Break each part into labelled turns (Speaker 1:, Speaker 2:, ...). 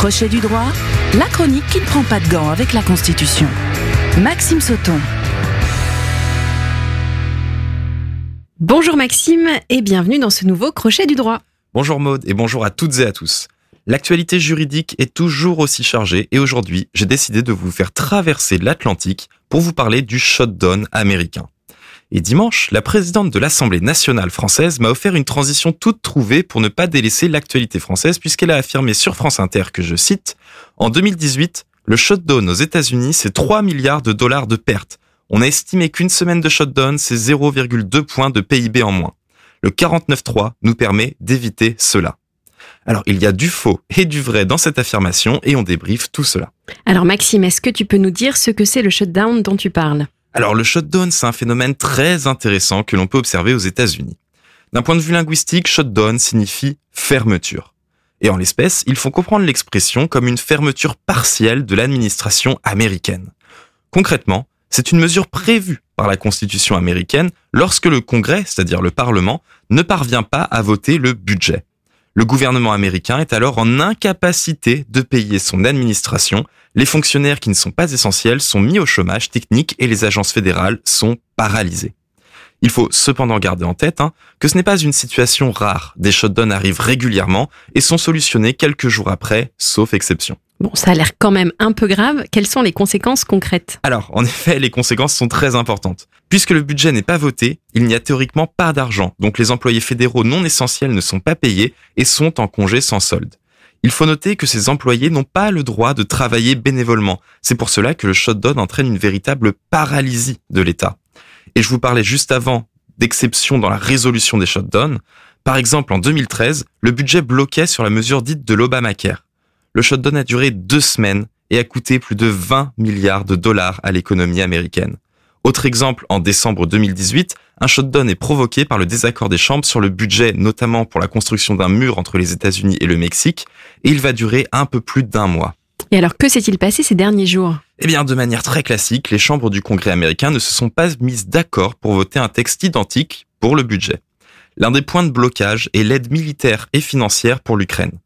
Speaker 1: Crochet du droit, la chronique qui ne prend pas de gants avec la Constitution. Maxime Sauton.
Speaker 2: Bonjour Maxime et bienvenue dans ce nouveau Crochet du droit.
Speaker 3: Bonjour Maude et bonjour à toutes et à tous. L'actualité juridique est toujours aussi chargée et aujourd'hui, j'ai décidé de vous faire traverser l'Atlantique pour vous parler du shutdown américain. Et dimanche, la présidente de l'Assemblée nationale française m'a offert une transition toute trouvée pour ne pas délaisser l'actualité française puisqu'elle a affirmé sur France Inter que je cite, en 2018, le shutdown aux États-Unis, c'est 3 milliards de dollars de pertes. On a estimé qu'une semaine de shutdown, c'est 0,2 points de PIB en moins. Le 49.3 nous permet d'éviter cela. Alors, il y a du faux et du vrai dans cette affirmation et on débriefe tout cela.
Speaker 2: Alors Maxime, est-ce que tu peux nous dire ce que c'est le shutdown dont tu parles?
Speaker 3: Alors le shutdown, c'est un phénomène très intéressant que l'on peut observer aux États-Unis. D'un point de vue linguistique, shutdown signifie fermeture. Et en l'espèce, ils font comprendre l'expression comme une fermeture partielle de l'administration américaine. Concrètement, c'est une mesure prévue par la Constitution américaine lorsque le Congrès, c'est-à-dire le Parlement, ne parvient pas à voter le budget. Le gouvernement américain est alors en incapacité de payer son administration, les fonctionnaires qui ne sont pas essentiels sont mis au chômage technique et les agences fédérales sont paralysées. Il faut cependant garder en tête hein, que ce n'est pas une situation rare. Des shutdowns arrivent régulièrement et sont solutionnés quelques jours après, sauf exception.
Speaker 2: Bon, ça a l'air quand même un peu grave. Quelles sont les conséquences concrètes?
Speaker 3: Alors, en effet, les conséquences sont très importantes. Puisque le budget n'est pas voté, il n'y a théoriquement pas d'argent, donc les employés fédéraux non essentiels ne sont pas payés et sont en congé sans solde. Il faut noter que ces employés n'ont pas le droit de travailler bénévolement. C'est pour cela que le shutdown entraîne une véritable paralysie de l'État. Et je vous parlais juste avant d'exceptions dans la résolution des shutdowns. Par exemple, en 2013, le budget bloquait sur la mesure dite de l'Obamacare. Le shutdown a duré deux semaines et a coûté plus de 20 milliards de dollars à l'économie américaine. Autre exemple, en décembre 2018, un shutdown est provoqué par le désaccord des chambres sur le budget, notamment pour la construction d'un mur entre les États-Unis et le Mexique, et il va durer un peu plus d'un mois.
Speaker 2: Et alors, que s'est-il passé ces derniers jours?
Speaker 3: Eh bien, de manière très classique, les chambres du Congrès américain ne se sont pas mises d'accord pour voter un texte identique pour le budget. L'un des points de blocage est l'aide militaire et financière pour l'Ukraine.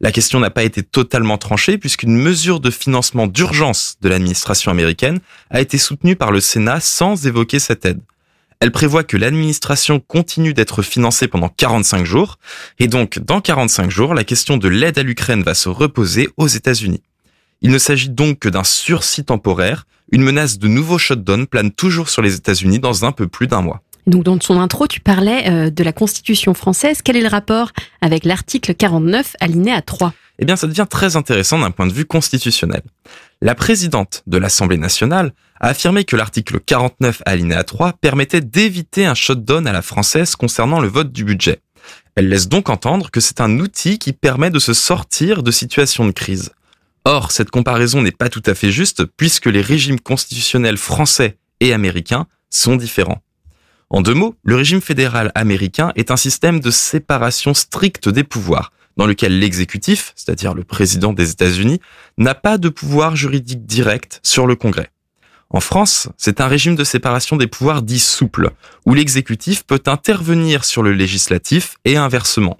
Speaker 3: La question n'a pas été totalement tranchée puisqu'une mesure de financement d'urgence de l'administration américaine a été soutenue par le Sénat sans évoquer cette aide. Elle prévoit que l'administration continue d'être financée pendant 45 jours, et donc dans 45 jours, la question de l'aide à l'Ukraine va se reposer aux États-Unis. Il ne s'agit donc que d'un sursis temporaire, une menace de nouveau shutdown plane toujours sur les États-Unis dans un peu plus d'un mois.
Speaker 2: Donc dans son intro, tu parlais euh, de la Constitution française. Quel est le rapport avec l'article 49 alinéa 3
Speaker 3: Eh bien, ça devient très intéressant d'un point de vue constitutionnel. La présidente de l'Assemblée nationale a affirmé que l'article 49 alinéa 3 permettait d'éviter un shutdown à la française concernant le vote du budget. Elle laisse donc entendre que c'est un outil qui permet de se sortir de situations de crise. Or, cette comparaison n'est pas tout à fait juste puisque les régimes constitutionnels français et américains sont différents. En deux mots, le régime fédéral américain est un système de séparation stricte des pouvoirs, dans lequel l'exécutif, c'est-à-dire le président des États-Unis, n'a pas de pouvoir juridique direct sur le Congrès. En France, c'est un régime de séparation des pouvoirs dit souple, où l'exécutif peut intervenir sur le législatif et inversement.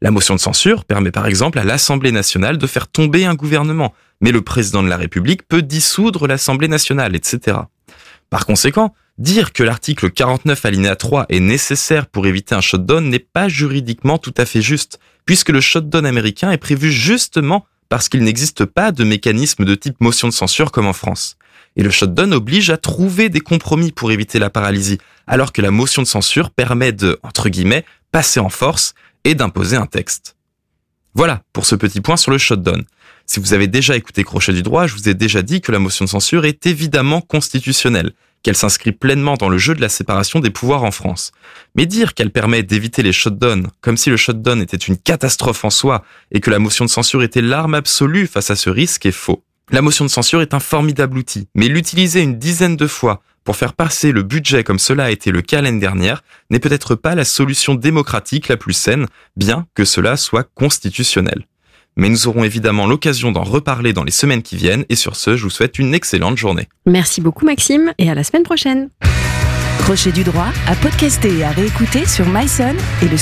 Speaker 3: La motion de censure permet par exemple à l'Assemblée nationale de faire tomber un gouvernement, mais le président de la République peut dissoudre l'Assemblée nationale, etc. Par conséquent, dire que l'article 49 alinéa 3 est nécessaire pour éviter un shutdown n'est pas juridiquement tout à fait juste, puisque le shutdown américain est prévu justement parce qu'il n'existe pas de mécanisme de type motion de censure comme en France. Et le shutdown oblige à trouver des compromis pour éviter la paralysie, alors que la motion de censure permet de, entre guillemets, passer en force et d'imposer un texte. Voilà pour ce petit point sur le shutdown. Si vous avez déjà écouté Crochet du droit, je vous ai déjà dit que la motion de censure est évidemment constitutionnelle, qu'elle s'inscrit pleinement dans le jeu de la séparation des pouvoirs en France. Mais dire qu'elle permet d'éviter les shutdowns, comme si le shutdown était une catastrophe en soi et que la motion de censure était l'arme absolue face à ce risque est faux. La motion de censure est un formidable outil, mais l'utiliser une dizaine de fois pour faire passer le budget comme cela a été le cas l'année dernière n'est peut-être pas la solution démocratique la plus saine, bien que cela soit constitutionnel mais nous aurons évidemment l'occasion d'en reparler dans les semaines qui viennent et sur ce, je vous souhaite une excellente journée.
Speaker 2: Merci beaucoup Maxime et à la semaine prochaine.
Speaker 1: Crochet du droit à podcaster et à réécouter sur myson et le.